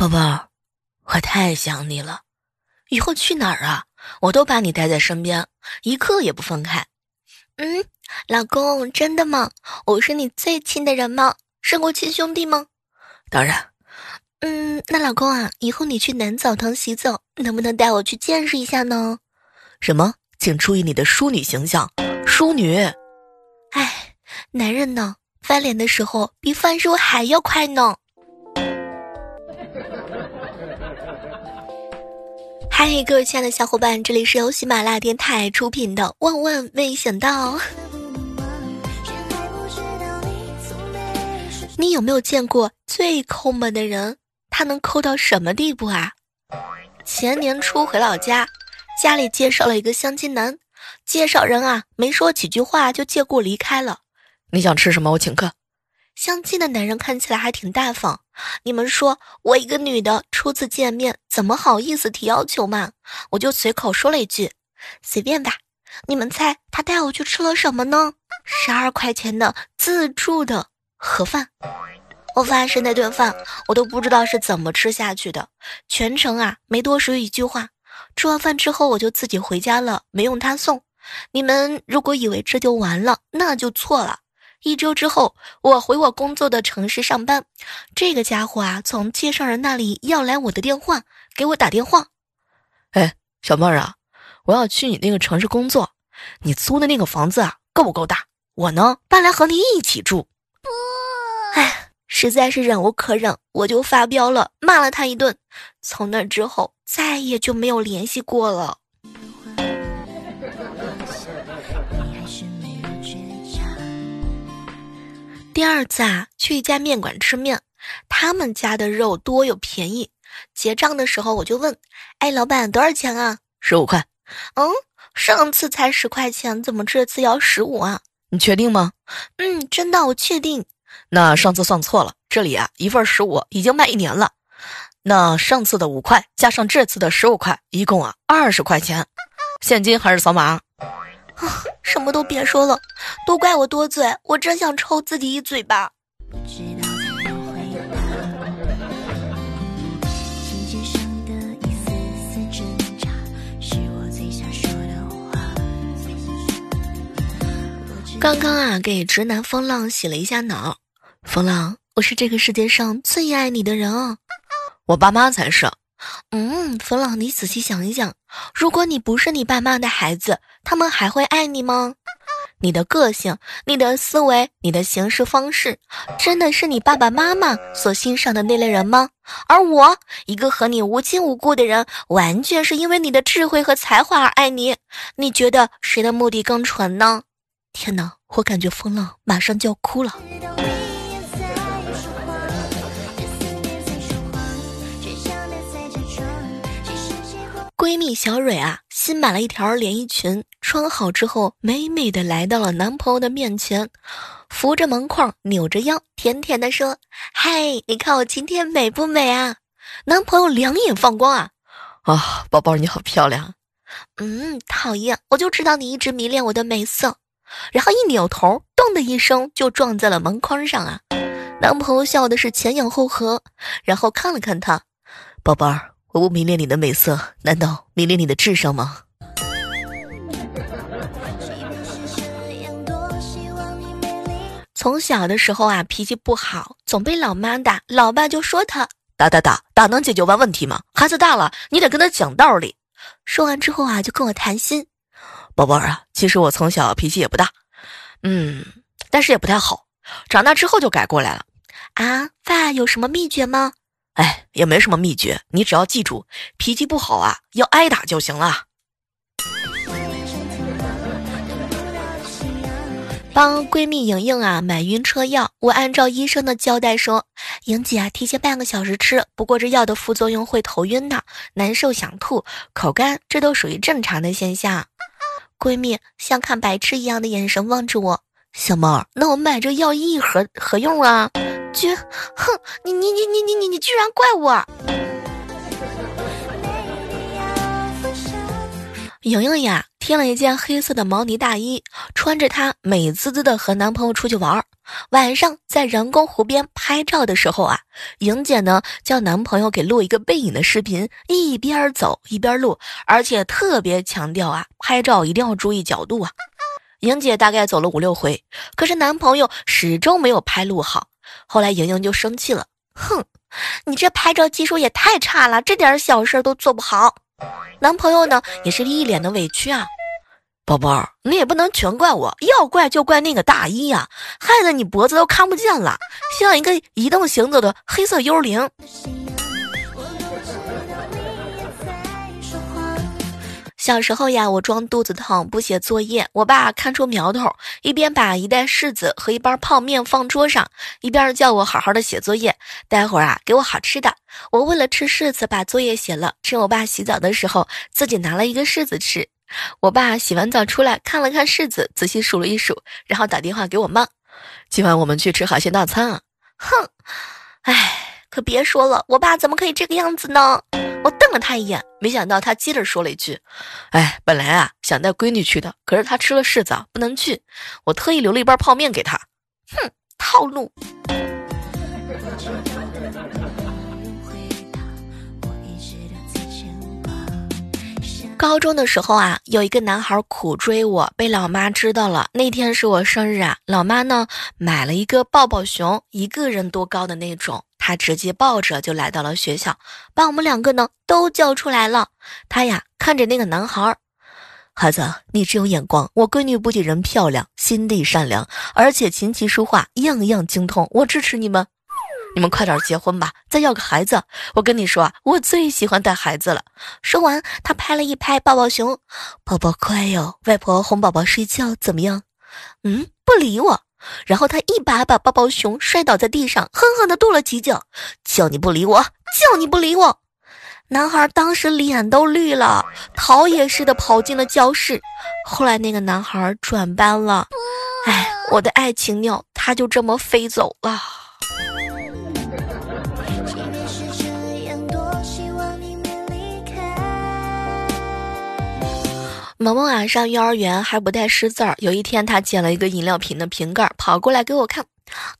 宝贝，我太想你了，以后去哪儿啊，我都把你带在身边，一刻也不分开。嗯，老公，真的吗？我是你最亲的人吗？胜过亲兄弟吗？当然。嗯，那老公啊，以后你去男澡堂洗澡，能不能带我去见识一下呢？什么？请注意你的淑女形象，淑女。哎，男人呢，翻脸的时候比翻书还要快呢。嗨，各位亲爱的小伙伴，这里是由喜马拉雅电台出品的《万万没想到》。你有没有见过最抠门的人？他能抠到什么地步啊？前年初回老家，家里介绍了一个相亲男，介绍人啊没说几句话就借故离开了。你想吃什么？我请客。相亲的男人看起来还挺大方。你们说我一个女的初次见面，怎么好意思提要求嘛？我就随口说了一句，随便吧。你们猜他带我去吃了什么呢？十二块钱的自助的盒饭。我发誓那顿饭我都不知道是怎么吃下去的，全程啊没多说一句话。吃完饭之后我就自己回家了，没用他送。你们如果以为这就完了，那就错了。一周之后，我回我工作的城市上班，这个家伙啊从介绍人那里要来我的电话，给我打电话。哎，小妹儿啊，我要去你那个城市工作，你租的那个房子啊够不够大？我呢搬来和你一起住。不，哎。实在是忍无可忍，我就发飙了，骂了他一顿。从那之后，再也就没有联系过了。第二次啊，去一家面馆吃面，他们家的肉多又便宜。结账的时候，我就问：“哎，老板，多少钱啊？”“十五块。”“嗯，上次才十块钱，怎么这次要十五啊？”“你确定吗？”“嗯，真的，我确定。”那上次算错了，这里啊一份十五已经卖一年了。那上次的五块加上这次的十五块，一共啊二十块钱，现金还是扫码？啊，什么都别说了，都怪我多嘴，我真想抽自己一嘴巴。刚刚啊，给直男风浪洗了一下脑。风浪，我是这个世界上最爱你的人啊！我爸妈才是。嗯，风浪，你仔细想一想，如果你不是你爸妈的孩子，他们还会爱你吗？你的个性、你的思维、你的行事方式，真的是你爸爸妈妈所欣赏的那类人吗？而我，一个和你无亲无故的人，完全是因为你的智慧和才华而爱你。你觉得谁的目的更纯呢？天哪，我感觉风浪马上就要哭了。闺蜜小蕊啊，新买了一条连衣裙，穿好之后，美美的来到了男朋友的面前，扶着门框，扭着腰，甜甜的说：“嗨，你看我今天美不美啊？”男朋友两眼放光啊，啊，宝宝你好漂亮。嗯，讨厌，我就知道你一直迷恋我的美色。然后一扭头，咚的一声就撞在了门框上啊！男朋友笑的是前仰后合，然后看了看他，宝贝儿，我不迷恋你的美色，难道迷恋你的智商吗？从小的时候啊，脾气不好，总被老妈打，老爸就说他打打打打能解决完问题吗？孩子大了，你得跟他讲道理。说完之后啊，就跟我谈心。宝贝儿啊，其实我从小脾气也不大，嗯，但是也不太好，长大之后就改过来了。啊，爸有什么秘诀吗？哎，也没什么秘诀，你只要记住，脾气不好啊，要挨打就行了。帮闺蜜莹莹啊买晕车药，我按照医生的交代说，莹姐啊提前半个小时吃，不过这药的副作用会头晕的、难受、想吐、口干，这都属于正常的现象。闺蜜像看白痴一样的眼神望着我，小猫，那我买这药一盒何用啊？居，哼，你你你你你你你居然怪我！莹莹呀，添了一件黑色的毛呢大衣，穿着它美滋滋的和男朋友出去玩。晚上在人工湖边拍照的时候啊，莹姐呢叫男朋友给录一个背影的视频，一边走一边录，而且特别强调啊，拍照一定要注意角度啊。莹姐大概走了五六回，可是男朋友始终没有拍录好。后来莹莹就生气了，哼，你这拍照技术也太差了，这点小事都做不好。男朋友呢也是一脸的委屈啊。宝宝，你也不能全怪我，要怪就怪那个大衣呀，害得你脖子都看不见了，像一个移动行走的黑色幽灵。小时候呀，我装肚子疼不写作业，我爸看出苗头，一边把一袋柿子和一包泡面放桌上，一边叫我好好的写作业，待会儿啊给我好吃的。我为了吃柿子，把作业写了，趁我爸洗澡的时候，自己拿了一个柿子吃。我爸洗完澡出来看了看柿子，仔细数了一数，然后打电话给我妈：“今晚我们去吃海鲜大餐啊！”哼，哎，可别说了，我爸怎么可以这个样子呢？我瞪了他一眼，没想到他接着说了一句：“哎，本来啊想带闺女去的，可是她吃了柿子不能去，我特意留了一包泡面给她。”哼，套路。高中的时候啊，有一个男孩苦追我，被老妈知道了。那天是我生日啊，老妈呢买了一个抱抱熊，一个人多高的那种，他直接抱着就来到了学校，把我们两个呢都叫出来了。他呀看着那个男孩，孩子，你真有眼光。我闺女不仅人漂亮，心地善良，而且琴棋书画样样精通，我支持你们。你们快点结婚吧，再要个孩子。我跟你说啊，我最喜欢带孩子了。说完，他拍了一拍抱抱熊，宝宝乖哟，外婆哄宝宝睡觉怎么样？嗯，不理我。然后他一把把抱抱熊摔倒在地上，狠狠地跺了几脚，叫你不理我，叫你不理我。男孩当时脸都绿了，逃也似的跑进了教室。后来那个男孩转班了，哎，我的爱情鸟，他就这么飞走了。萌萌啊，上幼儿园还不带识字儿。有一天，他捡了一个饮料瓶的瓶盖，跑过来给我看。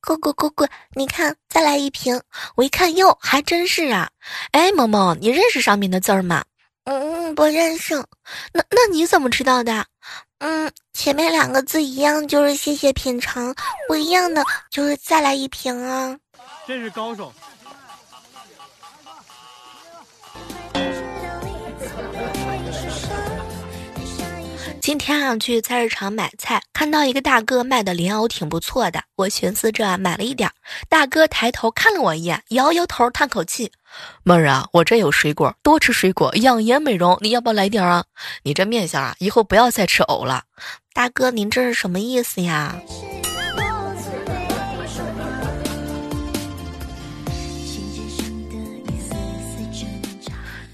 哥哥哥哥，你看，再来一瓶。我一看，哟，还真是啊。哎，萌萌，你认识上面的字儿吗？嗯，不认识。那那你怎么知道的？嗯，前面两个字一样，就是谢谢品尝；不一样的就是再来一瓶啊。真是高手。今天啊，去菜市场买菜，看到一个大哥卖的莲藕挺不错的，我寻思着买了一点。大哥抬头看了我一眼，摇摇头，叹口气：“妹儿啊，我这有水果，多吃水果养颜美容，你要不要来点啊？你这面相啊，以后不要再吃藕了。”大哥，您这是什么意思呀？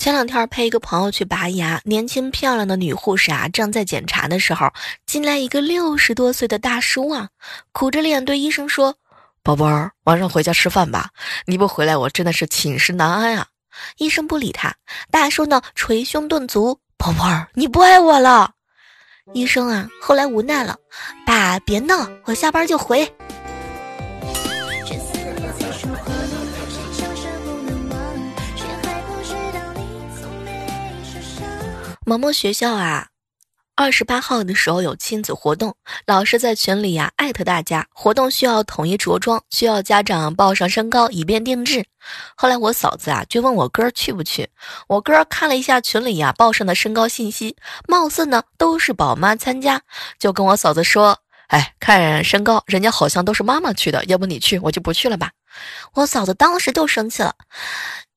前两天陪一个朋友去拔牙，年轻漂亮的女护士啊，正在检查的时候，进来一个六十多岁的大叔啊，苦着脸对医生说：“宝贝儿，晚上回家吃饭吧，你不回来，我真的是寝食难安啊。”医生不理他，大叔呢捶胸顿足：“宝贝儿，你不爱我了。”医生啊，后来无奈了：“爸，别闹，我下班就回。”萌萌学校啊，二十八号的时候有亲子活动，老师在群里呀艾特大家，活动需要统一着装，需要家长报上身高以便定制。后来我嫂子啊就问我哥去不去，我哥看了一下群里呀报上的身高信息，貌似呢都是宝妈参加，就跟我嫂子说：“哎，看身高，人家好像都是妈妈去的，要不你去，我就不去了吧。”我嫂子当时就生气了。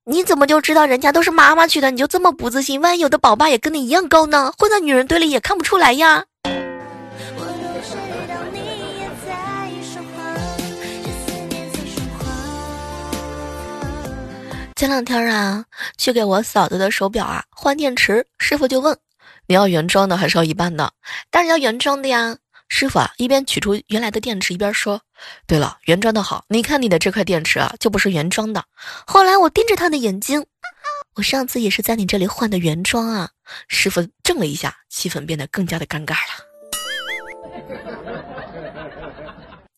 你怎么就知道人家都是妈妈去的？你就这么不自信？万一有的宝爸也跟你一样高呢？混在女人堆里也看不出来呀。前两天啊，去给我嫂子的手表啊换电池，师傅就问：你要原装的还是要一半的？当然要原装的呀。师傅啊，一边取出原来的电池，一边说：“对了，原装的好。你看你的这块电池啊，就不是原装的。”后来我盯着他的眼睛，我上次也是在你这里换的原装啊。师傅怔了一下，气氛变得更加的尴尬了。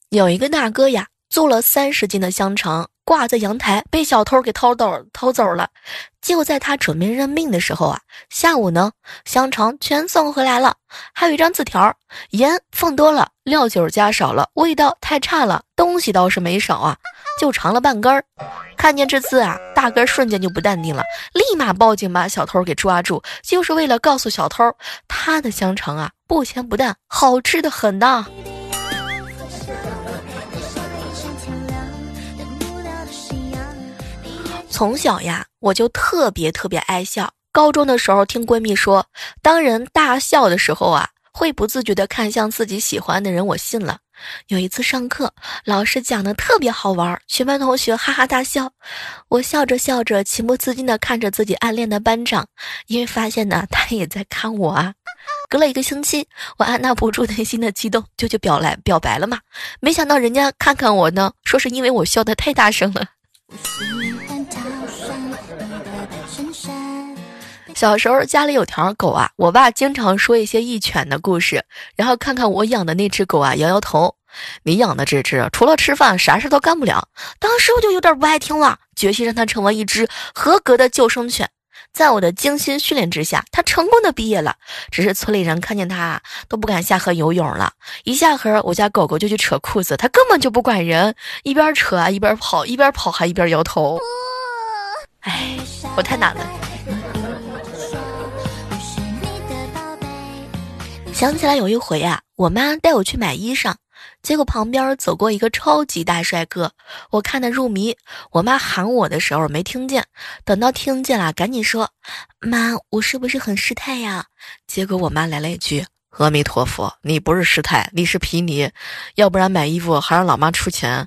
有一个大哥呀，做了三十斤的香肠。挂在阳台，被小偷给偷走偷走了。就在他准备认命的时候啊，下午呢，香肠全送回来了，还有一张字条：盐放多了，料酒加少了，味道太差了。东西倒是没少啊，就尝了半根儿。看见这字啊，大哥瞬间就不淡定了，立马报警把小偷给抓住，就是为了告诉小偷，他的香肠啊，不咸不淡，好吃的很呐。从小呀，我就特别特别爱笑。高中的时候，听闺蜜说，当人大笑的时候啊，会不自觉地看向自己喜欢的人。我信了。有一次上课，老师讲的特别好玩，全班同学哈哈大笑。我笑着笑着，情不自禁地看着自己暗恋的班长，因为发现呢，他也在看我啊。隔了一个星期，我按捺不住内心的激动，就去表来表白了嘛。没想到人家看看我呢，说是因为我笑得太大声了。小时候家里有条狗啊，我爸经常说一些义犬的故事，然后看看我养的那只狗啊，摇摇头。你养的这只除了吃饭啥事都干不了。当时我就有点不爱听了，决心让它成为一只合格的救生犬。在我的精心训练之下，它成功的毕业了。只是村里人看见它都不敢下河游泳了，一下河我家狗狗就去扯裤子，它根本就不管人，一边扯啊一边跑，一边跑还一边摇头。哎，我太难了。想起来有一回啊，我妈带我去买衣裳，结果旁边走过一个超级大帅哥，我看得入迷。我妈喊我的时候没听见，等到听见了，赶紧说：“妈，我是不是很失态呀？”结果我妈来了一句：“阿弥陀佛，你不是失态，你是皮泥，要不然买衣服还让老妈出钱。”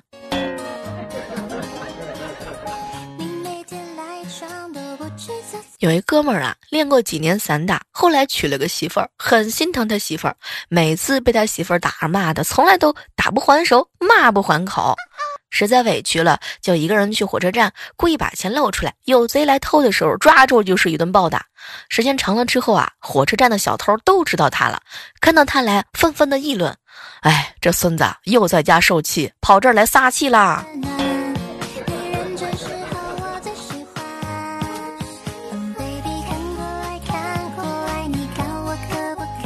有一哥们儿啊，练过几年散打，后来娶了个媳妇儿，很心疼他媳妇儿。每次被他媳妇儿打骂的，从来都打不还手，骂不还口。实在委屈了，就一个人去火车站，故意把钱露出来。有贼来偷的时候，抓住就是一顿暴打。时间长了之后啊，火车站的小偷都知道他了，看到他来，纷纷的议论：“哎，这孙子又在家受气，跑这儿来撒气啦。”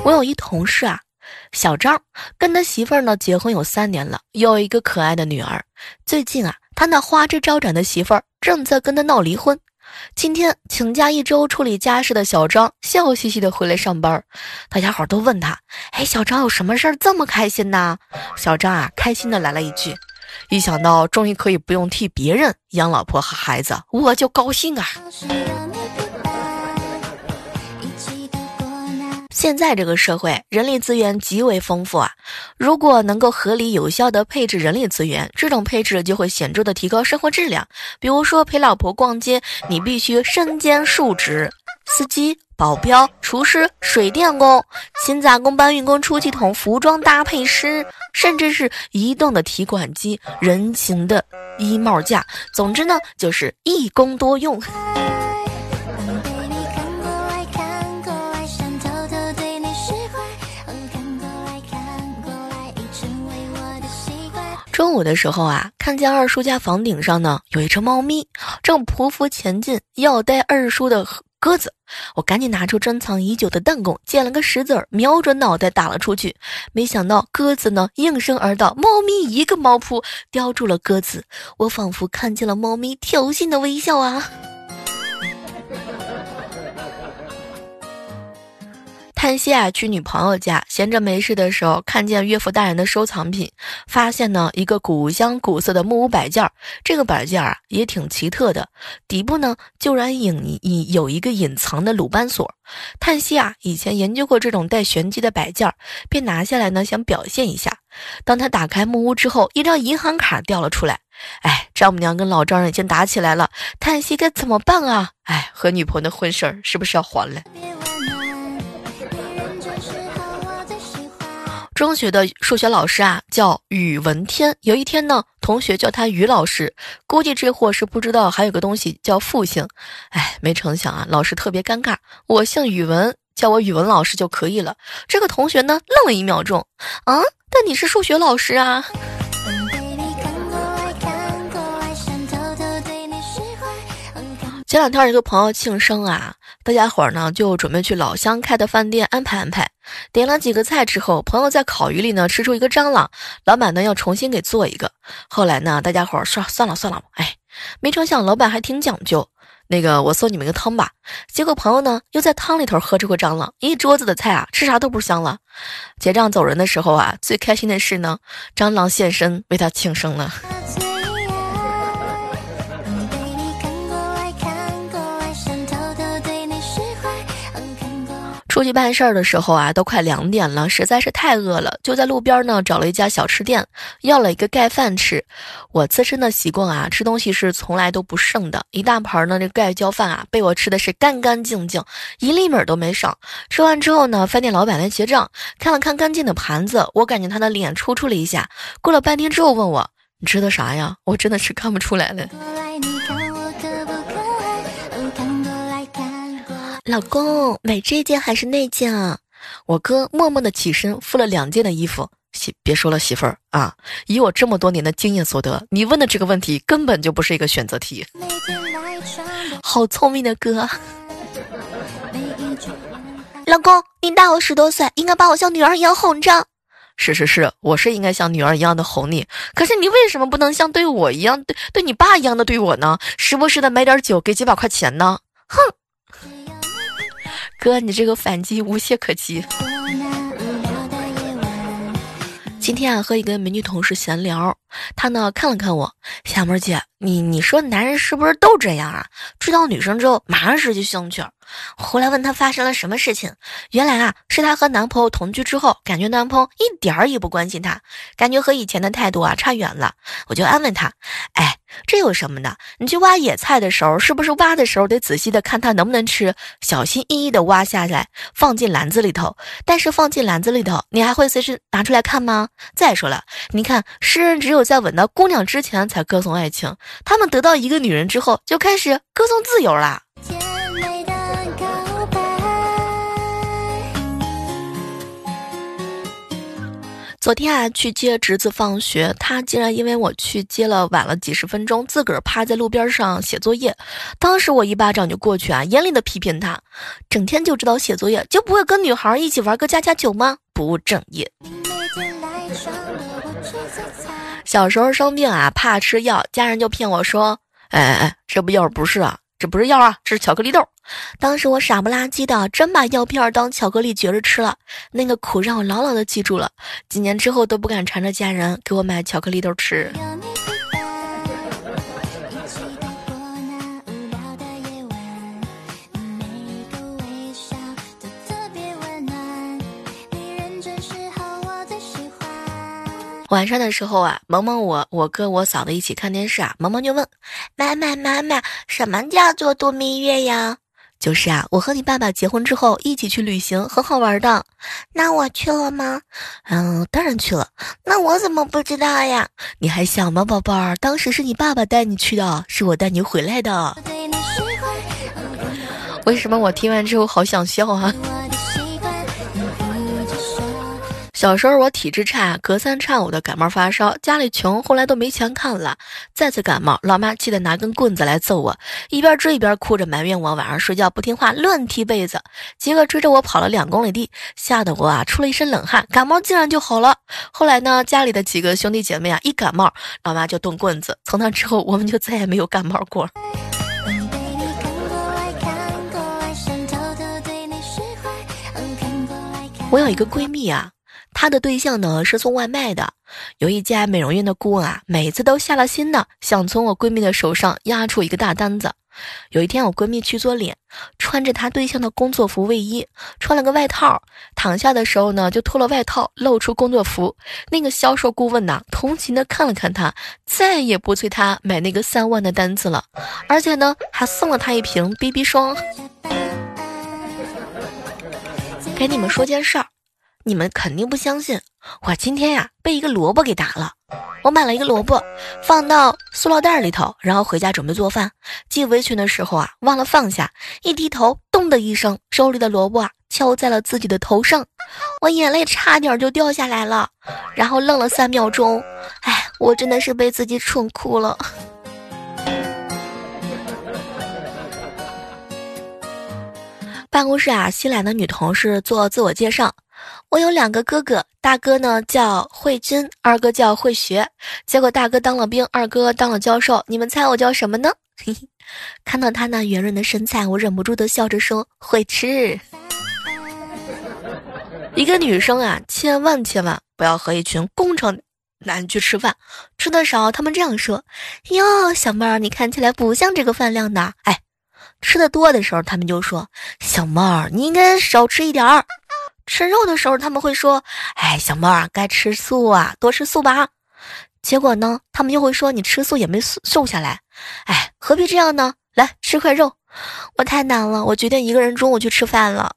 我有一同事啊，小张，跟他媳妇儿呢结婚有三年了，有一个可爱的女儿。最近啊，他那花枝招展的媳妇儿正在跟他闹离婚。今天请假一周处理家事的小张，笑嘻嘻的回来上班。大家伙都问他：“哎，小张有什么事儿这么开心呢？”小张啊，开心的来了一句：“一想到终于可以不用替别人养老婆和孩子，我就高兴啊。”现在这个社会人力资源极为丰富啊，如果能够合理有效的配置人力资源，这种配置就会显著的提高生活质量。比如说陪老婆逛街，你必须身兼数职：司机、保镖、厨师、水电工、勤杂工、搬运工、出气筒、服装搭配师，甚至是移动的提款机、人形的衣帽架。总之呢，就是一工多用。中午的时候啊，看见二叔家房顶上呢有一只猫咪，正匍匐前进要逮二叔的鸽子。我赶紧拿出珍藏已久的弹弓，捡了个石子儿，瞄准脑袋打了出去。没想到鸽子呢应声而倒，猫咪一个猫扑叼住了鸽子。我仿佛看见了猫咪挑衅的微笑啊。叹息啊，去女朋友家，闲着没事的时候，看见岳父大人的收藏品，发现呢一个古香古色的木屋摆件儿。这个摆件儿啊也挺奇特的，底部呢竟然隐隐有一个隐藏的鲁班锁。叹息啊，以前研究过这种带玄机的摆件儿，便拿下来呢想表现一下。当他打开木屋之后，一张银行卡掉了出来。哎，丈母娘跟老丈人已经打起来了，叹息该怎么办啊？哎，和女朋友的婚事儿是不是要黄了？中学的数学老师啊叫宇文天。有一天呢，同学叫他于老师，估计这货是不知道还有个东西叫复姓。哎，没成想啊，老师特别尴尬。我姓宇文，叫我宇文老师就可以了。这个同学呢，愣了一秒钟，啊，但你是数学老师啊。前两天一个朋友庆生啊，大家伙儿呢就准备去老乡开的饭店安排安排。点了几个菜之后，朋友在烤鱼里呢吃出一个蟑螂，老板呢要重新给做一个。后来呢，大家伙儿说算了算了，哎，没成想老板还挺讲究。那个我送你们个汤吧。结果朋友呢又在汤里头喝出个蟑螂，一桌子的菜啊，吃啥都不香了。结账走人的时候啊，最开心的是呢，蟑螂现身为他庆生了。出去办事儿的时候啊，都快两点了，实在是太饿了，就在路边呢找了一家小吃店，要了一个盖饭吃。我自身的习惯啊，吃东西是从来都不剩的，一大盘呢这盖浇饭啊，被我吃的是干干净净，一粒米都没少。吃完之后呢，饭店老板来结账，看了看干净的盘子，我感觉他的脸抽搐了一下。过了半天之后问我，你吃的啥呀？我真的是看不出来了。老公，买这件还是那件啊？我哥默默的起身，付了两件的衣服。媳，别说了，媳妇儿啊，以我这么多年的经验所得，你问的这个问题根本就不是一个选择题。好聪明的哥，老公，你大我十多岁，应该把我像女儿一样哄着。是是是，我是应该像女儿一样的哄你，可是你为什么不能像对我一样，对对你爸一样的对我呢？时不时的买点酒，给几百块钱呢？哼！哥，你这个反击无懈可击。今天啊，和一个美女同事闲聊，她呢看了看我，小妹姐，你你说男人是不是都这样啊？追到女生之后马上失去兴趣。后来问她发生了什么事情，原来啊是她和男朋友同居之后，感觉男朋友一点儿也不关心她，感觉和以前的态度啊差远了。我就安慰她，哎。这有什么的？你去挖野菜的时候，是不是挖的时候得仔细的看它能不能吃，小心翼翼的挖下来，放进篮子里头。但是放进篮子里头，你还会随时拿出来看吗？再说了，你看，诗人只有在吻到姑娘之前才歌颂爱情，他们得到一个女人之后，就开始歌颂自由啦。昨天啊，去接侄子放学，他竟然因为我去接了晚了几十分钟，自个儿趴在路边上写作业。当时我一巴掌就过去啊，严厉的批评他：整天就知道写作业，就不会跟女孩一起玩个家家酒吗？不务正业。小时候生病啊，怕吃药，家人就骗我说：哎哎哎，这不药不是啊。这不是药啊，这是巧克力豆。当时我傻不拉几的，真把药片当巧克力嚼着吃了，那个苦让我牢牢的记住了，几年之后都不敢缠着家人给我买巧克力豆吃。晚上的时候啊，萌萌我我哥我嫂子一起看电视啊，萌萌就问妈妈妈妈，什么叫做度蜜月呀？就是啊，我和你爸爸结婚之后一起去旅行，很好玩的。那我去了吗？嗯，当然去了。那我怎么不知道呀？你还小吗，宝贝儿？当时是你爸爸带你去的，是我带你回来的。为什么我听完之后好想笑啊？小时候我体质差，隔三差五的感冒发烧，家里穷，后来都没钱看了。再次感冒，老妈气得拿根棍子来揍我，一边追一边哭着埋怨我晚上睡觉不听话，乱踢被子。结果追着我跑了两公里地，吓得我啊出了一身冷汗，感冒竟然就好了。后来呢，家里的几个兄弟姐妹啊一感冒，老妈就动棍子。从那之后，我们就再也没有感冒过。我有一个闺蜜啊。她的对象呢是送外卖的，有一家美容院的顾问啊，每次都下了心的想从我闺蜜的手上压出一个大单子。有一天我闺蜜去做脸，穿着她对象的工作服卫衣，穿了个外套，躺下的时候呢就脱了外套，露出工作服。那个销售顾问呐，同情的看了看她，再也不催她买那个三万的单子了，而且呢还送了她一瓶 BB 霜。给你们说件事儿。你们肯定不相信，我今天呀被一个萝卜给打了。我买了一个萝卜，放到塑料袋里头，然后回家准备做饭。系围裙的时候啊，忘了放下，一低头，咚的一声，手里的萝卜啊敲在了自己的头上，我眼泪差点就掉下来了。然后愣了三秒钟，哎，我真的是被自己蠢哭了。办公室啊，新来的女同事做自我介绍。我有两个哥哥，大哥呢叫慧君，二哥叫慧学。结果大哥当了兵，二哥当了教授。你们猜我叫什么呢？嘿 嘿看到他那圆润的身材，我忍不住的笑着说：“会吃。”一个女生啊，千万千万不要和一群工程男去吃饭。吃的少，他们这样说：“哟，小妹儿，你看起来不像这个饭量的。”哎。吃的多的时候，他们就说：“小妹儿，你应该少吃一点儿。”吃肉的时候，他们会说：“哎，小猫啊，该吃素啊，多吃素吧。”结果呢，他们又会说：“你吃素也没瘦下来。”哎，何必这样呢？来吃块肉，我太难了，我决定一个人中午去吃饭了。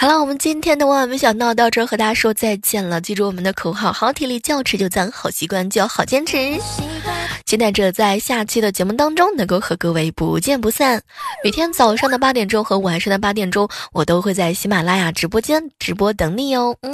好了，我们今天的万万没想到到这儿和大家说再见了。记住我们的口号：好体力就要持久战，好习惯就要好坚持。期待着在下期的节目当中能够和各位不见不散。每天早上的八点钟和晚上的八点钟，我都会在喜马拉雅直播间直播等你哦。嗯。